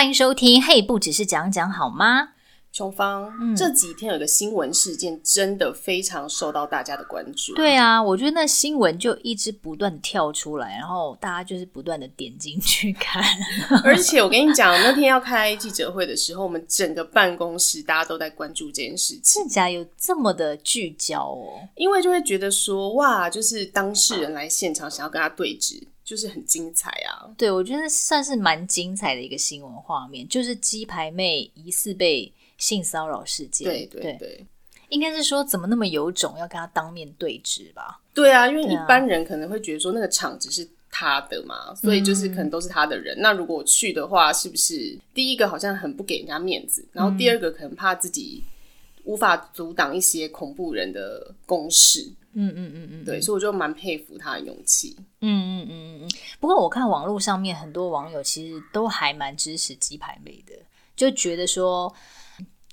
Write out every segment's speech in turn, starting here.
欢迎收听。嘿，不只是讲讲好吗？琼芳，嗯，这几天有个新闻事件，真的非常受到大家的关注。对啊，我觉得那新闻就一直不断跳出来，然后大家就是不断的点进去看。而且我跟你讲，那天要开记者会的时候，我们整个办公室大家都在关注这件事情。真假有这么的聚焦哦？因为就会觉得说，哇，就是当事人来现场想要跟他对质，就是很精彩啊。对，我觉得算是蛮精彩的一个新闻画面，就是鸡排妹疑似被。性骚扰事件，对对对，对，应该是说怎么那么有种要跟他当面对质吧？对啊，因为一般人可能会觉得说那个场子是他的嘛，所以就是可能都是他的人。嗯、那如果我去的话，是不是第一个好像很不给人家面子，然后第二个可能怕自己无法阻挡一些恐怖人的攻势？嗯嗯嗯嗯，对，所以我就蛮佩服他的勇气。嗯嗯嗯嗯嗯。不过我看网络上面很多网友其实都还蛮支持鸡排妹的，就觉得说。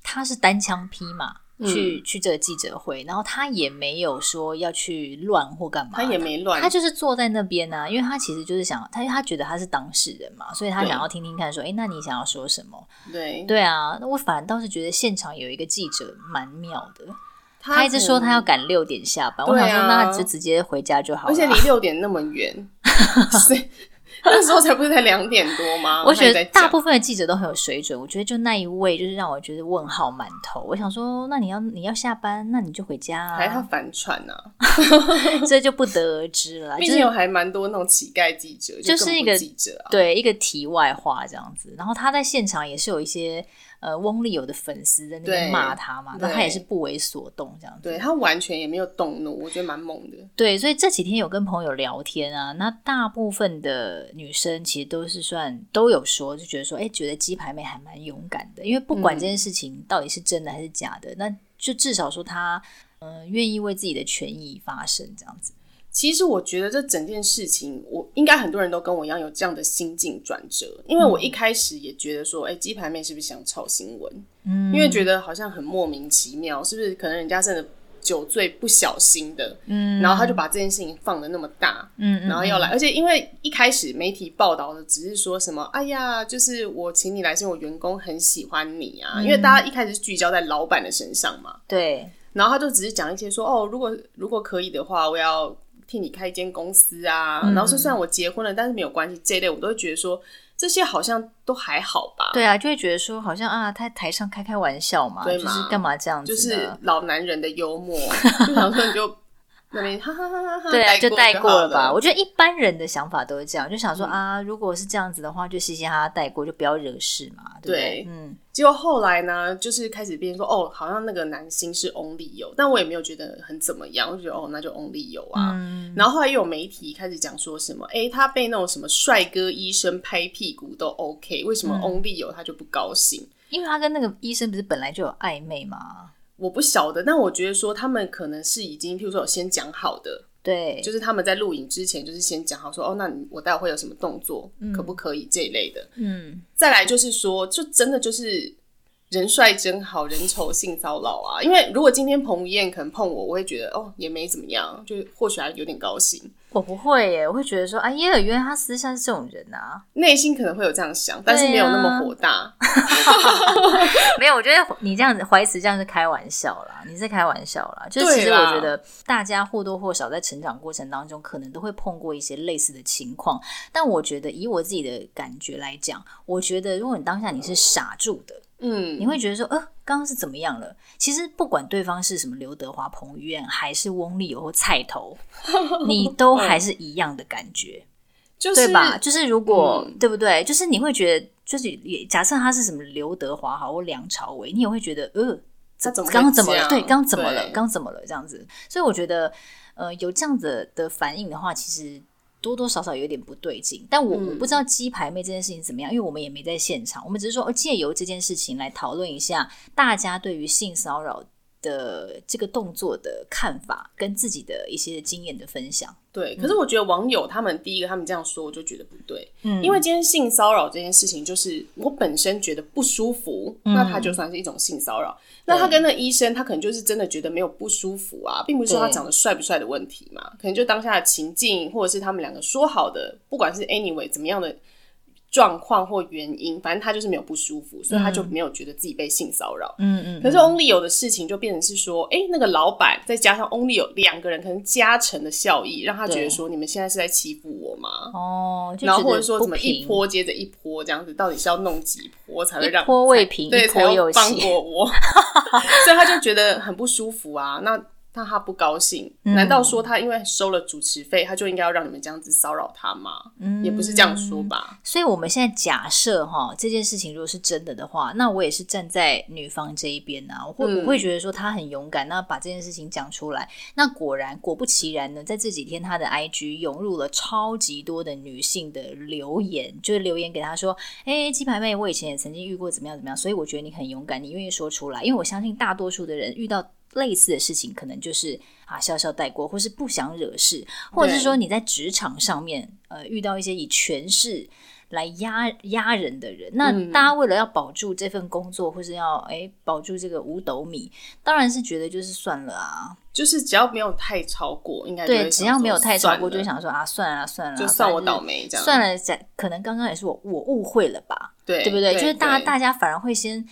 他是单枪匹马去、嗯、去这个记者会，然后他也没有说要去乱或干嘛，他也没乱，他就是坐在那边呢、啊，因为他其实就是想他他觉得他是当事人嘛，所以他想要听听看说，哎，那你想要说什么？对对啊，那我反而倒是觉得现场有一个记者蛮妙的，他，一直说他要赶六点下班，我想说那他就直接回家就好了，而且离六点那么远。那时候才不是才两点多吗？我觉得大部分的记者都很有水准。我觉得就那一位，就是让我觉得问号满头。我想说，那你要你要下班，那你就回家啊。还他反串啊，这就不得而知了。毕竟有还蛮多那种乞丐记者，就是一个记者啊，对一个题外话这样子。然后他在现场也是有一些。呃，翁立友的粉丝在那边骂他嘛，那他也是不为所动，这样子。对，他完全也没有动怒，我觉得蛮猛的。对，所以这几天有跟朋友聊天啊，那大部分的女生其实都是算都有说，就觉得说，哎、欸，觉得鸡排妹还蛮勇敢的，因为不管这件事情到底是真的还是假的，嗯、那就至少说她，嗯、呃，愿意为自己的权益发声，这样子。其实我觉得这整件事情，我应该很多人都跟我一样有这样的心境转折，因为我一开始也觉得说，哎、欸，鸡排妹是不是想炒新闻？嗯，因为觉得好像很莫名其妙，是不是？可能人家真的酒醉不小心的，嗯，然后他就把这件事情放的那么大，嗯，然后要来，而且因为一开始媒体报道的只是说什么，哎呀，就是我请你来，是因为我员工很喜欢你啊，因为大家一开始是聚焦在老板的身上嘛，对，然后他就只是讲一些说，哦，如果如果可以的话，我要。替你开一间公司啊，嗯、然后说虽然我结婚了，但是没有关系，这一类我都会觉得说这些好像都还好吧。对啊，就会觉得说好像啊，他台上开开玩笑嘛，就是干嘛这样子？就是老男人的幽默，就想说你就。那边哈哈哈哈，对啊，就带过了吧。我觉得一般人的想法都是这样，就想说啊，如果是这样子的话，就嘻嘻哈哈带过，就不要惹事嘛，对不对？嗯。结果后来呢，就是开始变成说，哦，好像那个男星是翁立友，但我也没有觉得很怎么样，我就觉得哦，那就翁立友啊。嗯。然后后来又有媒体开始讲说什么，哎，他被那种什么帅哥医生拍屁股都 OK，为什么翁立友他就不高兴？因为他跟那个医生不是本来就有暧昧吗？我不晓得，但我觉得说他们可能是已经，譬如说有先讲好的，对，就是他们在录影之前就是先讲好说，哦，那你我待会会有什么动作，嗯、可不可以这一类的，嗯，再来就是说，就真的就是人帅真好人丑性骚扰啊，因为如果今天彭于晏可能碰我，我会觉得哦也没怎么样，就或许还有点高兴。我不会耶，我会觉得说，哎呀，原来他私下是这种人啊，内心可能会有这样想，但是没有那么火大。没有，我觉得你这样子怀慈这样是开玩笑啦，你是开玩笑啦。就是其实我觉得大家或多或少在成长过程当中，可能都会碰过一些类似的情况。但我觉得以我自己的感觉来讲，我觉得如果你当下你是傻住的。嗯，你会觉得说，呃，刚刚是怎么样了？其实不管对方是什么刘德华、彭于晏，还是翁立友或菜头，你都还是一样的感觉，就是、对吧？就是如果、嗯、对不对？就是你会觉得，就是也假设他是什么刘德华好或梁朝伟，你也会觉得，呃，这刚刚怎么了？对，刚怎么了？刚怎么了？这样子。所以我觉得，呃，有这样子的反应的话，其实。多多少少有点不对劲，但我我不知道鸡排妹这件事情怎么样，嗯、因为我们也没在现场，我们只是说，借由这件事情来讨论一下大家对于性骚扰的这个动作的看法，跟自己的一些经验的分享。对，可是我觉得网友他们第一个他们这样说，我就觉得不对，嗯，因为今天性骚扰这件事情，就是我本身觉得不舒服，嗯、那他就算是一种性骚扰。那他跟那医生，他可能就是真的觉得没有不舒服啊，并不是说他长得帅不帅的问题嘛，可能就当下的情境，或者是他们两个说好的，不管是 anyway 怎么样的状况或原因，反正他就是没有不舒服，所以他就没有觉得自己被性骚扰。嗯嗯。可是 Only 有的事情就变成是说，哎、欸，那个老板再加上 Only 有两个人，可能加成的效益，让他觉得说，你们现在是在欺负我吗？哦。然后或者说怎么一波接着一波这样子，到底是要弄几波才会让一波未平，对，才放过我？所以他就觉得很不舒服啊。那。那他不高兴？难道说他因为收了主持费，他就应该要让你们这样子骚扰他吗？嗯，也不是这样说吧。所以我们现在假设哈，这件事情如果是真的的话，那我也是站在女方这一边啊。我会、嗯、我会觉得说他很勇敢，那把这件事情讲出来。那果然果不其然呢，在这几天他的 IG 涌入了超级多的女性的留言，就是留言给他说：“哎、欸，鸡排妹，我以前也曾经遇过怎么样怎么样，所以我觉得你很勇敢，你愿意说出来。因为我相信大多数的人遇到。”类似的事情，可能就是啊，笑笑带过，或是不想惹事，或者是说你在职场上面呃遇到一些以权势来压压人的人，那大家为了要保住这份工作，或是要哎保住这个五斗米，当然是觉得就是算了啊，就是只要没有太超过，应该对，只要没有太超过，就想说啊，算了算了，就算我倒霉这样，算了，可能刚刚也是我我误会了吧，对对不对？对就是大家大家反而会先。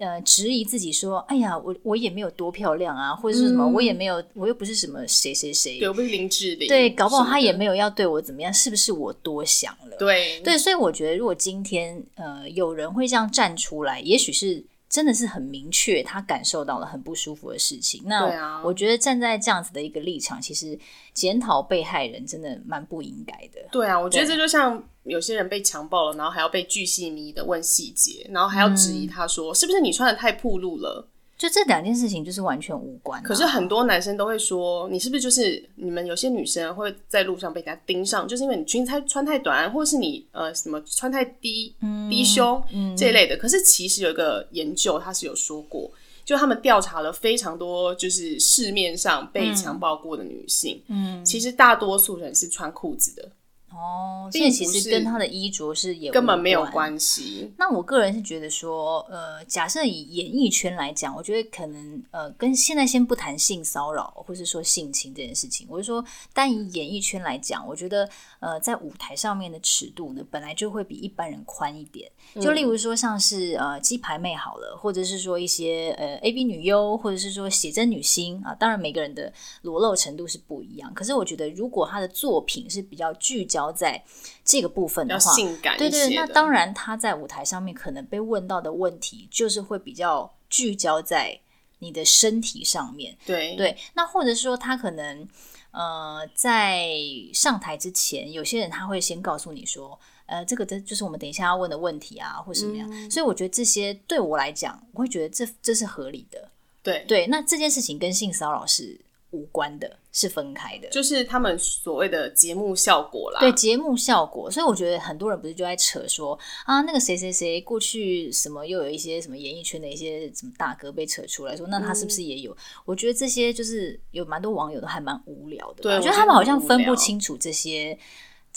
呃，质疑自己说：“哎呀，我我也没有多漂亮啊，或者是什么，嗯、我也没有，我又不是什么谁谁谁，对，我不是林志玲，对，搞不好他也没有要对我怎么样，是不是我多想了？对对，所以我觉得，如果今天呃有人会这样站出来，也许是。”真的是很明确，他感受到了很不舒服的事情。那我觉得站在这样子的一个立场，其实检讨被害人真的蛮不应该的。对啊，我觉得这就像有些人被强暴了，然后还要被巨细靡的问细节，然后还要质疑他说，嗯、是不是你穿的太暴露了？就这两件事情就是完全无关啊。可是很多男生都会说，你是不是就是你们有些女生会在路上被人家盯上，就是因为你裙子穿太短，或者是你呃什么穿太低、嗯、低胸、嗯、这一类的。可是其实有一个研究，他是有说过，就他们调查了非常多，就是市面上被强暴过的女性，嗯，其实大多数人是穿裤子的。哦，这其实跟他的衣着是也根本没有关系。那我个人是觉得说，呃，假设以演艺圈来讲，我觉得可能呃，跟现在先不谈性骚扰或是说性侵这件事情，我是说单以演艺圈来讲，我觉得呃，在舞台上面的尺度呢，本来就会比一般人宽一点。就例如说，像是呃鸡排妹好了，或者是说一些呃 A B 女优，或者是说写真女星啊，当然每个人的裸露程度是不一样。可是我觉得，如果他的作品是比较聚焦。在这个部分的话，性感对对，那当然他在舞台上面可能被问到的问题，就是会比较聚焦在你的身体上面。对对，那或者是说他可能呃在上台之前，有些人他会先告诉你说，呃，这个这就是我们等一下要问的问题啊，或什么样。嗯、所以我觉得这些对我来讲，我会觉得这这是合理的。对对，那这件事情跟性骚扰是。无关的，是分开的，就是他们所谓的节目效果啦。对，节目效果，所以我觉得很多人不是就在扯说啊，那个谁谁谁过去什么又有一些什么演艺圈的一些什么大哥被扯出来说，那他是不是也有？嗯、我觉得这些就是有蛮多网友都还蛮无聊的，对，我觉得他们好像分不清楚这些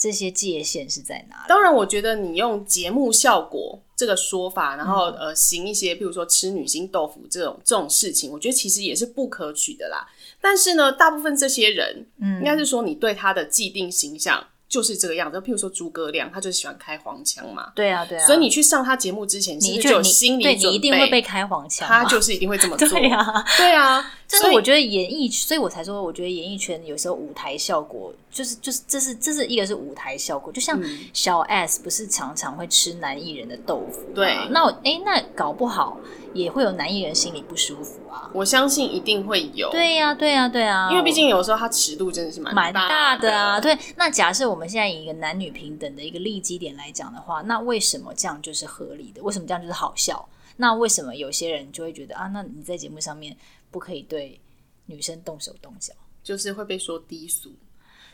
这些界限是在哪里。当然，我觉得你用节目效果。这个说法，然后呃，行一些，譬如说吃女星豆腐这种这种事情，我觉得其实也是不可取的啦。但是呢，大部分这些人，嗯，应该是说你对他的既定形象。就是这个样子，譬如说诸葛亮，他就喜欢开黄腔嘛。对啊，对啊。所以你去上他节目之前，其实就有心理准备，你，你一定会被开黄腔。他就是一定会这么 做。对啊，对啊。所以我觉得演艺，所以我才说，我觉得演艺圈有时候舞台效果，就是就是这是这是一个是舞台效果，就像小 S 不是常常会吃男艺人的豆腐？对。那哎，那搞不好也会有男艺人心里不舒服啊。我相信一定会有。对呀，对呀，对啊。因为毕竟有时候他尺度真的是蛮蛮大的啊。对。那假设我们现在以一个男女平等的一个立基点来讲的话，那为什么这样就是合理的？为什么这样就是好笑？那为什么有些人就会觉得啊，那你在节目上面不可以对女生动手动脚，就是会被说低俗？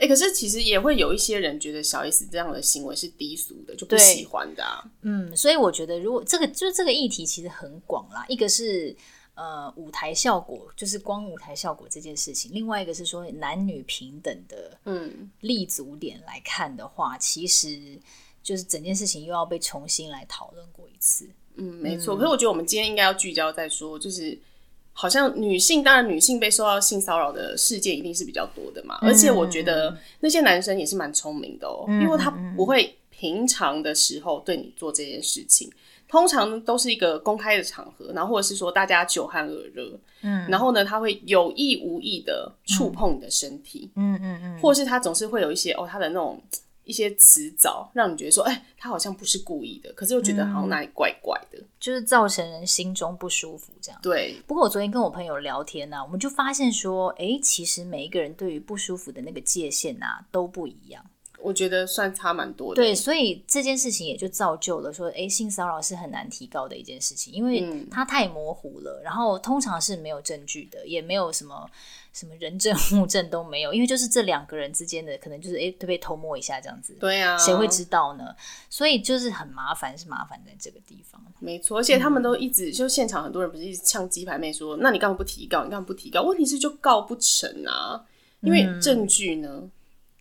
哎、欸，可是其实也会有一些人觉得小 S 这样的行为是低俗的，就不喜欢的、啊。嗯，所以我觉得如果这个就是这个议题其实很广啦，一个是。呃，舞台效果就是光舞台效果这件事情。另外一个是说男女平等的，嗯，立足点来看的话，嗯、其实就是整件事情又要被重新来讨论过一次。嗯，没错。嗯、可是我觉得我们今天应该要聚焦在说，就是好像女性，当然女性被受到性骚扰的事件一定是比较多的嘛。嗯、而且我觉得那些男生也是蛮聪明的哦，嗯、因为他不会。平常的时候对你做这件事情，通常都是一个公开的场合，然后或者是说大家酒酣耳热，嗯，然后呢，他会有意无意的触碰你的身体，嗯嗯嗯，嗯，或是他总是会有一些哦，他的那种。一些词藻让你觉得说，哎、欸，他好像不是故意的，可是又觉得好像哪里怪怪的，嗯、就是造成人心中不舒服这样。对。不过我昨天跟我朋友聊天呢、啊，我们就发现说，哎、欸，其实每一个人对于不舒服的那个界限啊都不一样。我觉得算差蛮多的。对，所以这件事情也就造就了说，哎、欸，性骚扰是很难提高的一件事情，因为它太模糊了，然后通常是没有证据的，也没有什么。什么人证 物证都没有，因为就是这两个人之间的可能就是哎，特别偷摸一下这样子，对、啊，谁会知道呢？所以就是很麻烦，是麻烦在这个地方。没错，而且他们都一直、嗯、就现场很多人不是一直呛鸡排妹说，那你干嘛不提高？你干嘛不提高？问题是就告不成啊，因为证据呢？嗯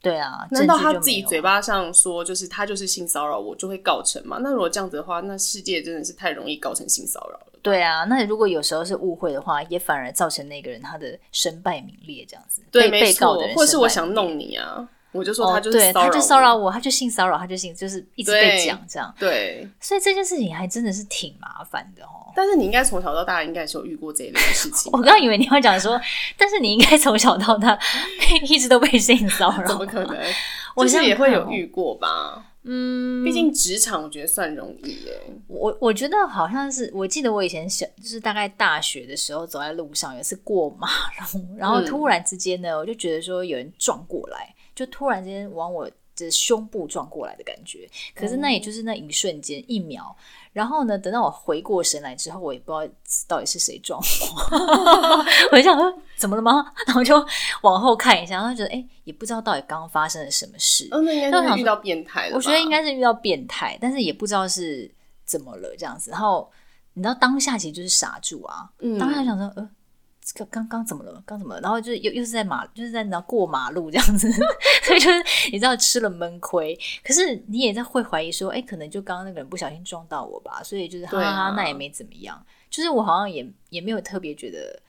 对啊，难道他自己嘴巴上说就是他就是性骚扰我就会告成吗？那如果这样子的话，那世界真的是太容易告成性骚扰了。对啊，那如果有时候是误会的话，也反而造成那个人他的身败名裂这样子。对，被被告的人，或是我想弄你啊。我就说他就是骚扰我，哦、他就骚扰我，他就性骚扰，他就性就是一直被讲这样。对，所以这件事情还真的是挺麻烦的哦。但是你应该从小到大应该是有遇过这一类的事情。我刚刚以为你会讲说，但是你应该从小到大 一直都被性骚扰，怎么可能？我现在也会有遇过吧。嗯，毕竟职场我觉得算容易耶。我我觉得好像是，我记得我以前小就是大概大学的时候，走在路上有一次过马路，然后突然之间呢，我就觉得说有人撞过来。就突然间往我的胸部撞过来的感觉，可是那也就是那一瞬间一秒，然后呢，等到我回过神来之后，我也不知道到底是谁撞我，我就想说怎么了吗？然后就往后看一下，然后觉得哎、欸，也不知道到底刚刚发生了什么事。嗯，那应该是遇到变态了。我觉得应该是遇到变态，但是也不知道是怎么了这样子。然后你知道当下其实就是傻住啊，嗯、当下想说呃。刚刚刚怎么了？刚怎么了？然后就是又又是在马，就是在那过马路这样子，所以就是你知道吃了闷亏。可是你也在会怀疑说，哎，可能就刚刚那个人不小心撞到我吧，所以就是哈哈哈，那也没怎么样。就是我好像也也没有特别觉得。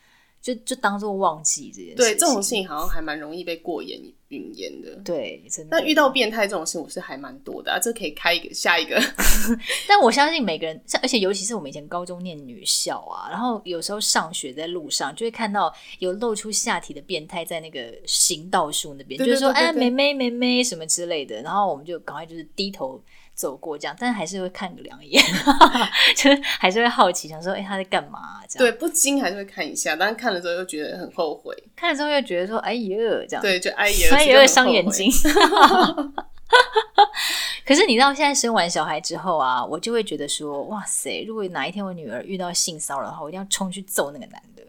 就就当做忘记这件事情，对这种事情好像还蛮容易被过眼云烟的。对，真的。但遇到变态这种事，我是还蛮多的啊，这可以开一个下一个。但我相信每个人，像而且尤其是我们以前高中念女校啊，然后有时候上学在路上就会看到有露出下体的变态在那个行道树那边，就是说哎，妹妹妹妹什么之类的，然后我们就赶快就是低头。走过这样，但是还是会看个两眼 就是还是会好奇，想说，哎、欸，他在干嘛、啊？这样对，不禁还是会看一下，但是看了之后又觉得很后悔，看了之后又觉得说，哎呦，这样，对，就哎呦，哎呦，伤眼睛。可是你知道，现在生完小孩之后啊，我就会觉得说，哇塞，如果哪一天我女儿遇到性骚扰的话，我一定要冲去揍那个男的。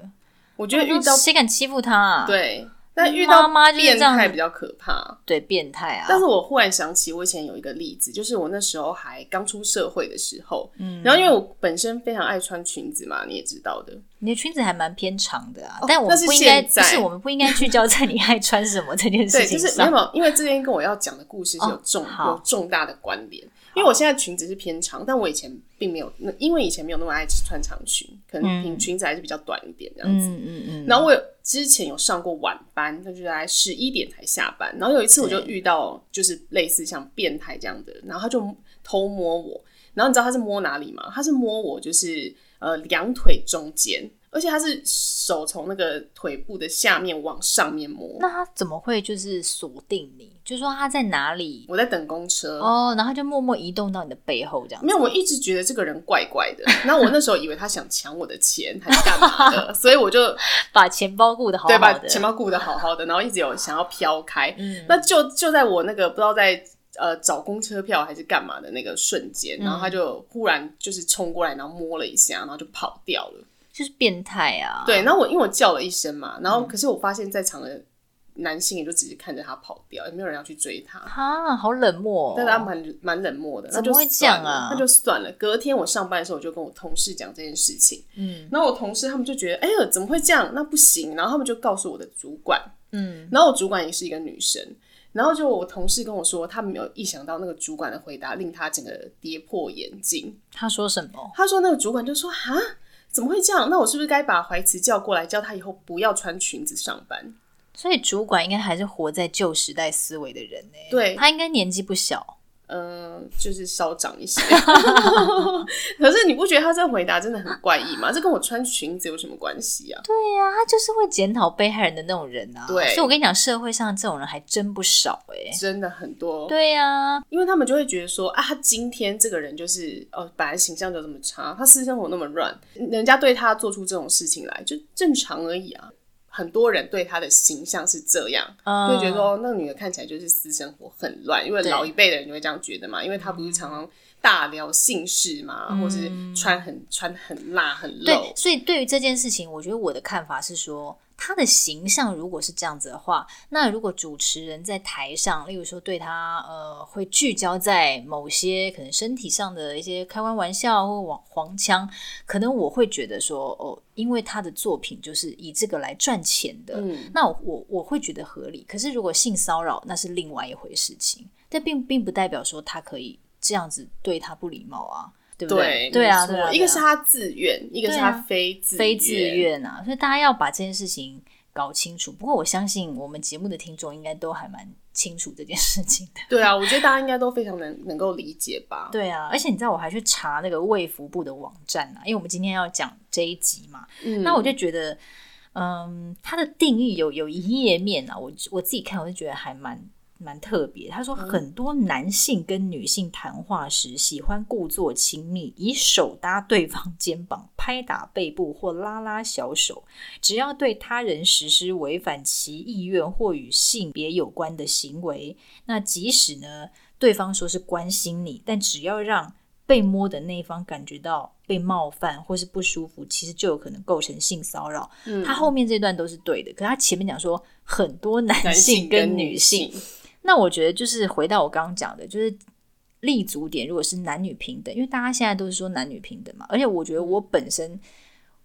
我觉得遇到谁敢欺负他、啊？对。但遇到妈变态比较可怕，对变态啊！但是我忽然想起，我以前有一个例子，就是我那时候还刚出社会的时候，嗯，然后因为我本身非常爱穿裙子嘛，你也知道的，你的裙子还蛮偏长的啊。哦、但我们不应该，不是我们不应该聚焦在你爱穿什么这件事情上。对，就是没有，因为这边跟我要讲的故事是有重、哦、有重大的关联。因为我现在裙子是偏长，但我以前并没有，那因为以前没有那么爱穿长裙，可能裙子还是比较短一点这样子。嗯嗯嗯。然后我有之前有上过晚班，那就来十一点才下班。然后有一次我就遇到就是类似像变态这样的，然后他就偷摸我。然后你知道他是摸哪里吗？他是摸我就是呃两腿中间。而且他是手从那个腿部的下面往上面摸，那他怎么会就是锁定你？就是说他在哪里？我在等公车哦，然后他就默默移动到你的背后这样。没有，我一直觉得这个人怪怪的。然后我那时候以为他想抢我的钱还是干嘛的，所以我就 把钱包顾得好好的，对，把钱包顾得好好的，然后一直有想要飘开。嗯，那就就在我那个不知道在呃找公车票还是干嘛的那个瞬间，然后他就忽然就是冲过来，然后摸了一下，然后就跑掉了。就是变态啊！对，然后我因为我叫了一声嘛，然后可是我发现在场的男性也就只是看着他跑掉，也没有人要去追他。哈，好冷漠哦。但是他蛮蛮冷漠的，怎么会这样啊？那就算了。隔天我上班的时候，我就跟我同事讲这件事情。嗯，然后我同事他们就觉得，哎呦，怎么会这样？那不行。然后他们就告诉我的主管，嗯，然后我主管也是一个女生，然后就我同事跟我说，他没有意想到那个主管的回答令他整个跌破眼镜。他说什么？他说那个主管就说，哈。怎么会这样？那我是不是该把怀慈叫过来，叫他以后不要穿裙子上班？所以主管应该还是活在旧时代思维的人呢。对，他应该年纪不小。嗯、呃，就是稍长一些。可是你不觉得他这回答真的很怪异吗？这跟我穿裙子有什么关系啊？对呀、啊，他就是会检讨被害人的那种人啊。对，所以我跟你讲，社会上这种人还真不少哎、欸，真的很多。对呀、啊，因为他们就会觉得说啊，他今天这个人就是哦，本来形象就这么差，他私生活那么乱，人家对他做出这种事情来就正常而已啊。很多人对他的形象是这样，嗯、就会觉得说那个女的看起来就是私生活很乱，因为老一辈的人就会这样觉得嘛，因为她不是常常大聊性事嘛，嗯、或是穿很穿很辣很露。对，所以对于这件事情，我觉得我的看法是说。他的形象如果是这样子的话，那如果主持人在台上，例如说对他呃会聚焦在某些可能身体上的一些开玩玩笑或黄黄腔，可能我会觉得说哦，因为他的作品就是以这个来赚钱的，嗯，那我我，我会觉得合理。可是如果性骚扰，那是另外一回事情，但并并不代表说他可以这样子对他不礼貌啊。对不对？对啊，对啊，一个是他自愿，一个是他非自非自愿啊，所以大家要把这件事情搞清楚。不过我相信我们节目的听众应该都还蛮清楚这件事情的。对啊，我觉得大家应该都非常能能够理解吧。对啊，而且你知道我还去查那个卫福部的网站啊，因为我们今天要讲这一集嘛，嗯，那我就觉得，嗯，它的定义有有一页面啊，我我自己看我就觉得还蛮。蛮特别，他说很多男性跟女性谈话时喜欢故作亲密，以手搭对方肩膀、拍打背部或拉拉小手，只要对他人实施违反其意愿或与性别有关的行为，那即使呢对方说是关心你，但只要让被摸的那一方感觉到被冒犯或是不舒服，其实就有可能构成性骚扰。嗯，他后面这段都是对的，可是他前面讲说很多男性跟女性。那我觉得就是回到我刚刚讲的，就是立足点，如果是男女平等，因为大家现在都是说男女平等嘛，而且我觉得我本身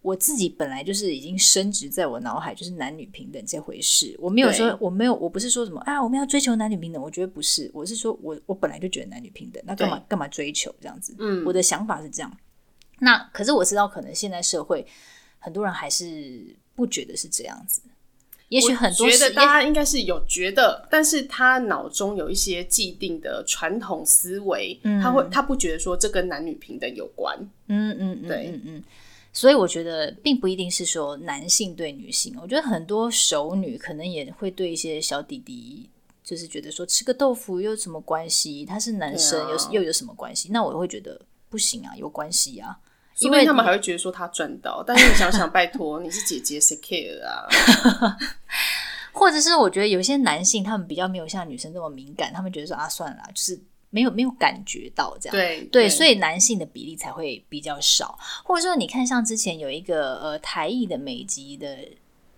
我自己本来就是已经深植在我脑海，就是男女平等这回事。我没有说，我没有，我不是说什么啊，我们要追求男女平等，我觉得不是，我是说我我本来就觉得男女平等，那干嘛干嘛追求这样子？嗯，我的想法是这样。那可是我知道，可能现在社会很多人还是不觉得是这样子。也许很多觉得大家应该是有觉得，但是他脑中有一些既定的传统思维，嗯，他会他不觉得说这跟男女平等有关，嗯嗯嗯，对嗯嗯，所以我觉得并不一定是说男性对女性，我觉得很多熟女可能也会对一些小弟弟，就是觉得说吃个豆腐又有什么关系？他是男生又又有什么关系？那我会觉得不行啊，有关系啊。因为他们还会觉得说他赚到，但是你想想，拜托，你是姐姐，谁 care 啊？或者是我觉得有些男性他们比较没有像女生那么敏感，他们觉得说啊，算了，就是没有没有感觉到这样，对对，对，所以男性的比例才会比较少。或者说，你看像之前有一个呃台艺的美籍的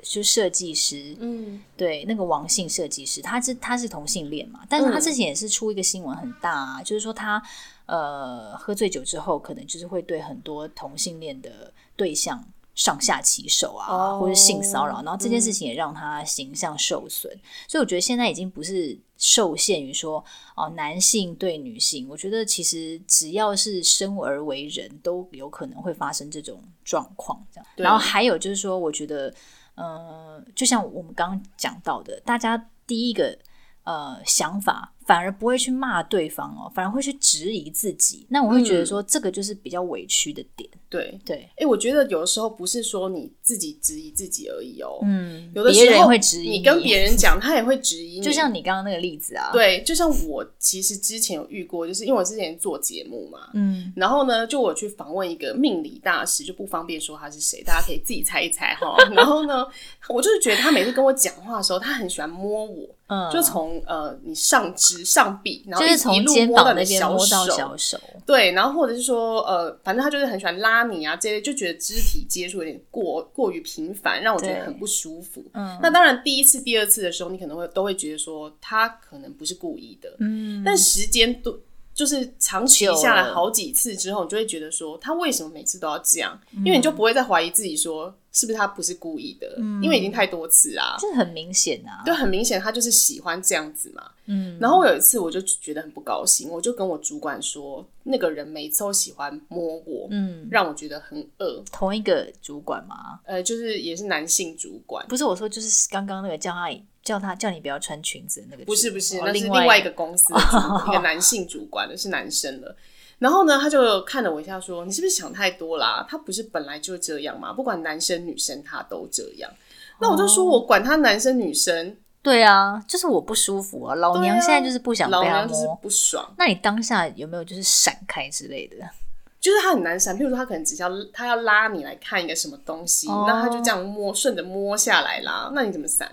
就设计师，嗯，对，那个王姓设计师，他是他是同性恋嘛，但是他之前也是出一个新闻很大啊，嗯、就是说他。呃，喝醉酒之后，可能就是会对很多同性恋的对象上下其手啊，oh, 或者性骚扰，然后这件事情也让他形象受损。嗯。所以我觉得现在已经不是受限于说哦，呃，男性对女性，我觉得其实只要是生而为人，都有可能会发生这种状况。这样，然后还有就是说，我觉得，呃，就像我们刚刚讲到的，大家第一个呃想法。反而不会去骂对方哦，反而会去质疑自己。那我会觉得说，这个就是比较委屈的点。嗯、对对，哎、欸，我觉得有的时候不是说你自己质疑自己而已哦。嗯，有的时候会质疑你，你跟别人讲，他也会质疑你。就像你刚刚那个例子啊，对，就像我其实之前有遇过，就是因为我之前做节目嘛，嗯，然后呢，就我去访问一个命理大师，就不方便说他是谁，大家可以自己猜一猜哈。然后呢，我就是觉得他每次跟我讲话的时候，他很喜欢摸我。嗯，就从呃你上肢上臂，然后一,一路摸到你的小手，到小手，对，然后或者是说呃，反正他就是很喜欢拉你啊，这些就觉得肢体接触有点过过于频繁，让我觉得很不舒服。嗯，那当然第一次、第二次的时候，你可能会都会觉得说他可能不是故意的，嗯，但时间都就是长期下来好几次之后，你就会觉得说他为什么每次都要这样？因为你就不会再怀疑自己说。是不是他不是故意的？嗯，因为已经太多次啊，这很明显啊，就很明显他就是喜欢这样子嘛。嗯，然后我有一次我就觉得很不高兴，我就跟我主管说，那个人每次都喜欢摸我，嗯，让我觉得很恶。同一个主管吗？呃，就是也是男性主管，不是我说，就是刚刚那个叫他叫他叫你不要穿裙子的那个，不是不是，那是另外一个公司的 一个男性主管的，是男生的。然后呢，他就看了我一下，说：“你是不是想太多啦？他不是本来就这样嘛？不管男生女生，他都这样。”那我就说：“我管他男生女生。”对啊，就是我不舒服啊。老娘现在就是不想被他摸，老娘就是不爽。那你当下有没有就是闪开之类的？就是他很难闪，譬如说他可能只要他要拉你来看一个什么东西，那、哦、他就这样摸，顺着摸下来啦。那你怎么闪？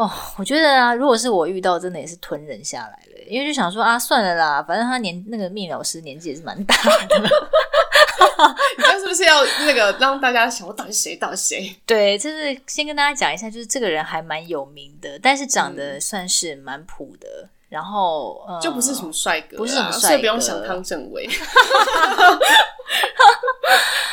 哦，我觉得啊，如果是我遇到，真的也是吞忍下来了，因为就想说啊，算了啦，反正他年那个命理老师年纪也是蛮大的。你这是不是要那个让大家想我到底谁到底谁？对，就是先跟大家讲一下，就是这个人还蛮有名的，但是长得算是蛮普的，嗯、然后、呃、就不是什么帅哥，不是什么帅哥，所以不用想汤镇伟。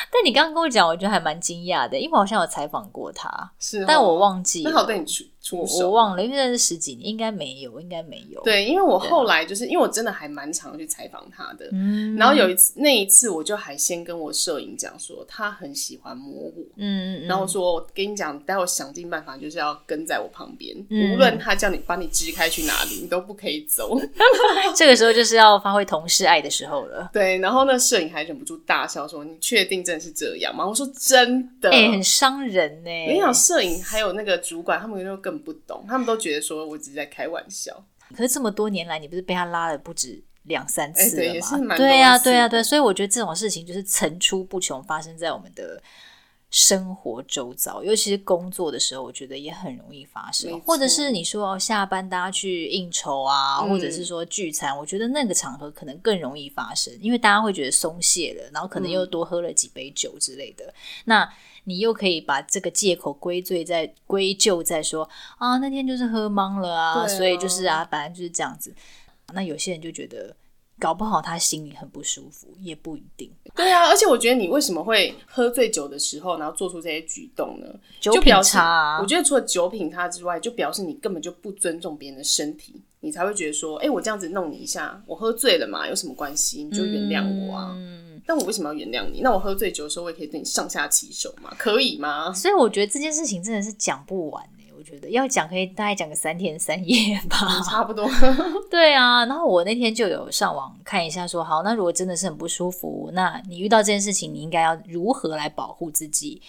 但你刚刚跟我讲，我觉得还蛮惊讶的，因为我好像有采访过他，是、哦，但我忘记了。那好，对你出出手，我忘了，因为那是十几年，应该没有，应该没有。对，因为我后来就是因为我真的还蛮常去采访他的，嗯，然后有一次那一次，我就还先跟我摄影讲说，他很喜欢摸我，嗯，然后我说我跟你讲，待会想尽办法就是要跟在我旁边，嗯、无论他叫你把你支开去哪里，你都不可以走。这个时候就是要发挥同事爱的时候了。对，然后那摄影还忍不住大笑说：“你确定真的是这样吗？”我说：“真的。”哎、欸，很伤人呢。我跟你讲，摄影还有那个主管，他们就更不懂，他们都觉得说我只是在开玩笑。可是这么多年来，你不是被他拉了不止两三次了吗？欸、对，呀、啊，对呀、啊，对。所以我觉得这种事情就是层出不穷，发生在我们的。生活周遭，尤其是工作的时候，我觉得也很容易发生。或者是你说下班大家去应酬啊，嗯、或者是说聚餐，我觉得那个场合可能更容易发生，因为大家会觉得松懈了，然后可能又多喝了几杯酒之类的。嗯、那你又可以把这个借口归罪在归咎在说啊，那天就是喝懵了啊，啊所以就是啊，本来就是这样子。那有些人就觉得。搞不好他心里很不舒服，也不一定。对啊，而且我觉得你为什么会喝醉酒的时候，然后做出这些举动呢？酒品差啊。我觉得除了酒品差之外，就表示你根本就不尊重别人的身体，你才会觉得说，哎、欸，我这样子弄你一下，我喝醉了嘛，有什么关系？你就原谅我啊。嗯。但我为什么要原谅你？那我喝醉酒的时候，我也可以对你上下其手嘛，可以吗？所以我觉得这件事情真的是讲不完。我觉得要讲可以大概讲个三天三夜吧，差不多。对啊，然后我那天就有上网看一下说，说好，那如果真的是很不舒服，那你遇到这件事情，你应该要如何来保护自己？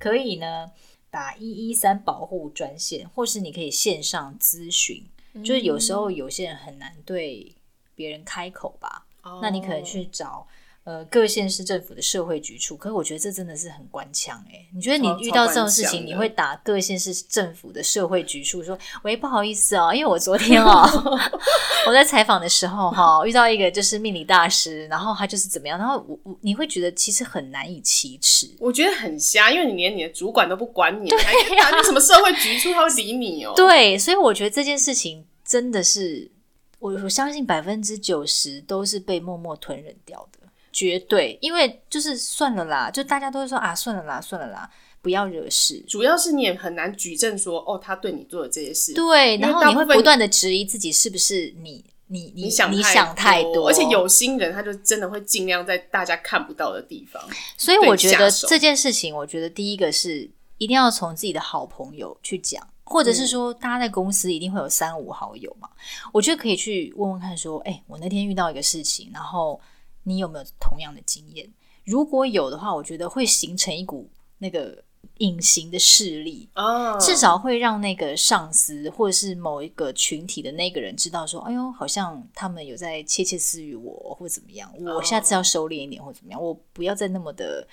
可以呢，打一一三保护专线，或是你可以线上咨询。嗯、就是有时候有些人很难对别人开口吧，哦、那你可能去找。呃，各县市政府的社会局处，可是我觉得这真的是很官腔哎。你觉得你遇到这种事情，你会打各县市政府的社会局处说：“喂，不好意思哦，因为我昨天哦，我在采访的时候哈、哦，遇到一个就是命理大师，然后他就是怎么样，然后我我你会觉得其实很难以启齿，我觉得很瞎，因为你连你的主管都不管你，还打什么社会局处他会理你哦？对，所以我觉得这件事情真的是我我相信百分之九十都是被默默吞忍掉的。绝对，因为就是算了啦，就大家都会说啊，算了啦，算了啦，不要惹事。主要是你也很难举证说，哦，他对你做的这些事。对，然后你会不断的质疑自己是不是你，你，你，你想你想太多。而且有心人，他就真的会尽量在大家看不到的地方。所以我觉得这件事情，我觉得第一个是一定要从自己的好朋友去讲，或者是说，大家在公司一定会有三五好友嘛，我觉得可以去问问看，说，哎，我那天遇到一个事情，然后。你有没有同样的经验？如果有的话，我觉得会形成一股那个隐形的势力，oh. 至少会让那个上司或者是某一个群体的那个人知道说：“哎呦，好像他们有在窃窃私语我，或怎么样，我下次要收敛一点，或怎么样，我不要再那么的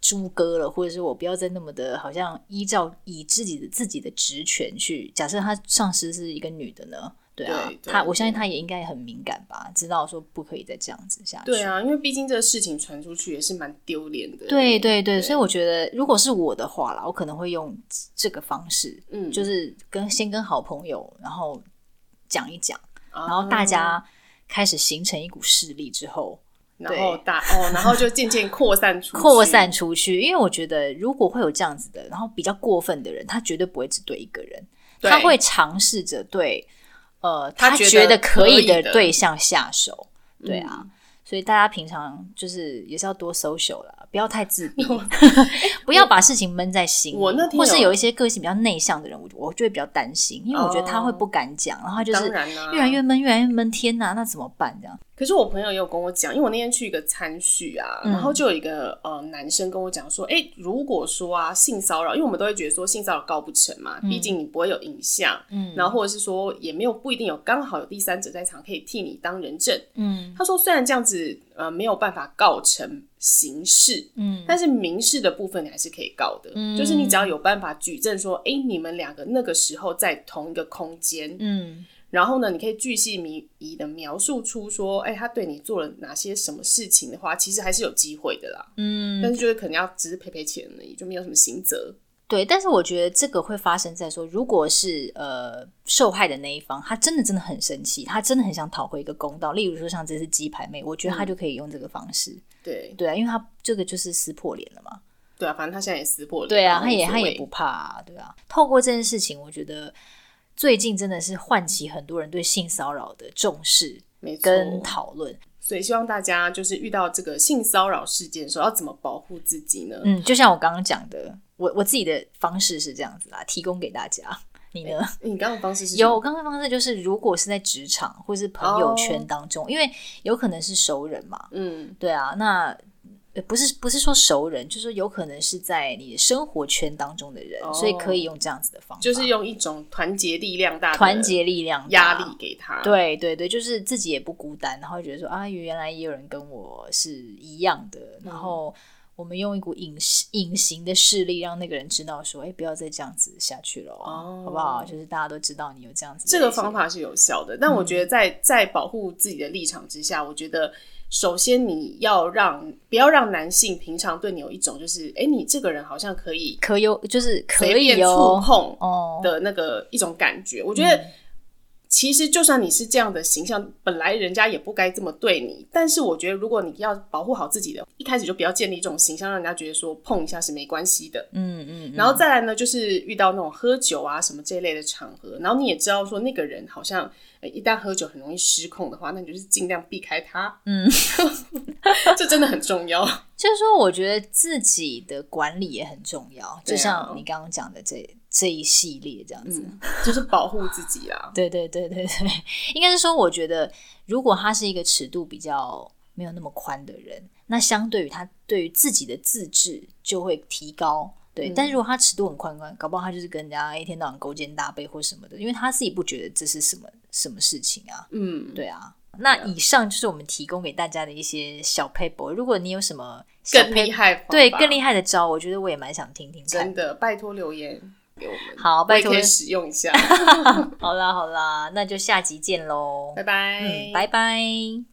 猪哥了，或者是我不要再那么的，好像依照以自己的自己的职权去。假设他上司是一个女的呢？”对啊，对对，他我相信他也应该很敏感吧，知道说不可以再这样子下去。对啊，因为毕竟这个事情传出去也是蛮丢脸的。对对对，对所以我觉得如果是我的话啦，我可能会用这个方式，嗯，就是跟先跟好朋友，然后讲一讲，然后大家开始形成一股势力之后，然后大哦，然后就渐渐扩散出去扩散出去。因为我觉得，如果会有这样子的，然后比较过分的人，他绝对不会只对一个人，他会尝试着对呃他觉得可以的对象下手。对啊，嗯、所以大家平常就是也是要多 social 啦。不要太自闭，不要把事情闷在心里。我那天或是有一些个性比较内向的人，我我就会比较担心，因为我觉得他会不敢讲，然后他就是越来越闷，越来越闷。天哪，那怎么办？这样。可是我朋友也有跟我讲，因为我那天去一个餐叙啊，然后就有一个呃男生跟我讲说，哎，如果说啊性骚扰，因为我们都会觉得说性骚扰告不成嘛，毕竟你不会有影像，嗯，然后或者是说也没有不一定有刚好有第三者在场可以替你当人证，嗯，他说虽然这样子呃没有办法告成。刑事，嗯，但是民事的部分你还是可以告的，嗯，就是你只要有办法举证说，哎、欸，你们两个那个时候在同一个空间，嗯，然后呢，你可以巨细靡遗的描述出说，哎、欸，他对你做了哪些什么事情的话，其实还是有机会的啦，嗯，但是就是可能要只是赔赔钱而已，就没有什么刑责。对，但是我觉得这个会发生在说，如果是呃受害的那一方，他真的真的很生气，他真的很想讨回一个公道。例如说像这次鸡排妹，我觉得他就可以用这个方式。嗯、对对啊，因为他这个就是撕破脸了嘛。对啊，反正他现在也撕破脸。对啊，他也他也不怕啊，对啊。透过这件事情，我觉得最近真的是唤起很多人对性骚扰的重视跟讨论。所以希望大家就是遇到这个性骚扰事件的时候，要怎么保护自己呢？嗯，就像我刚刚讲的。我我自己的方式是这样子啦，提供给大家。你呢？欸、你刚刚的方式是？有，我刚刚的方式就是，如果是在职场或是朋友圈当中，哦、因为有可能是熟人嘛。嗯，对啊，那不是不是说熟人，就是说有可能是在你的生活圈当中的人，哦、所以可以用这样子的方法，就是用一种团结力量大，团结力量压力给他。对对对，就是自己也不孤单，然后觉得说啊，原来也有人跟我是一样的，然后。我们用一股隐隐形的势力，让那个人知道说：“哎、欸，不要再这样子下去了，哦、好不好？”就是大家都知道你有这样子。这个方法是有效的，但我觉得在、嗯、在保护自己的立场之下，我觉得首先你要让不要让男性平常对你有一种就是：“哎、欸，你这个人好像可以可有就是可以触碰哦的那个一种感觉。”我觉得。其实，就算你是这样的形象，本来人家也不该这么对你。但是，我觉得如果你要保护好自己的，一开始就不要建立这种形象，让人家觉得说碰一下是没关系的。嗯嗯。嗯，然后再来呢，就是遇到那种喝酒啊什么这一类的场合，然后你也知道说那个人好像一旦喝酒很容易失控的话，那你就是尽量避开他。嗯，这真的很重要。就是说，我觉得自己的管理也很重要，就像你刚刚讲的这。这一系列这样子，嗯、就是保护自己啊。对对对对对，应该是说，我觉得如果他是一个尺度比较没有那么宽的人，那相对于他对于自己的自制就会提高。对，嗯、但是如果他尺度很宽宽，搞不好他就是跟人家一天到晚勾肩搭背或什么的，因为他自己不觉得这是什么什么事情啊。嗯，对啊。那以上就是我们提供给大家的一些小撇步。如果你有什什么更厉害，对更厉害的招，我觉得我也蛮想听听。真的，拜托留言。好，拜托使用一下。好啦，好啦，那就下集见喽，拜拜，嗯，拜拜。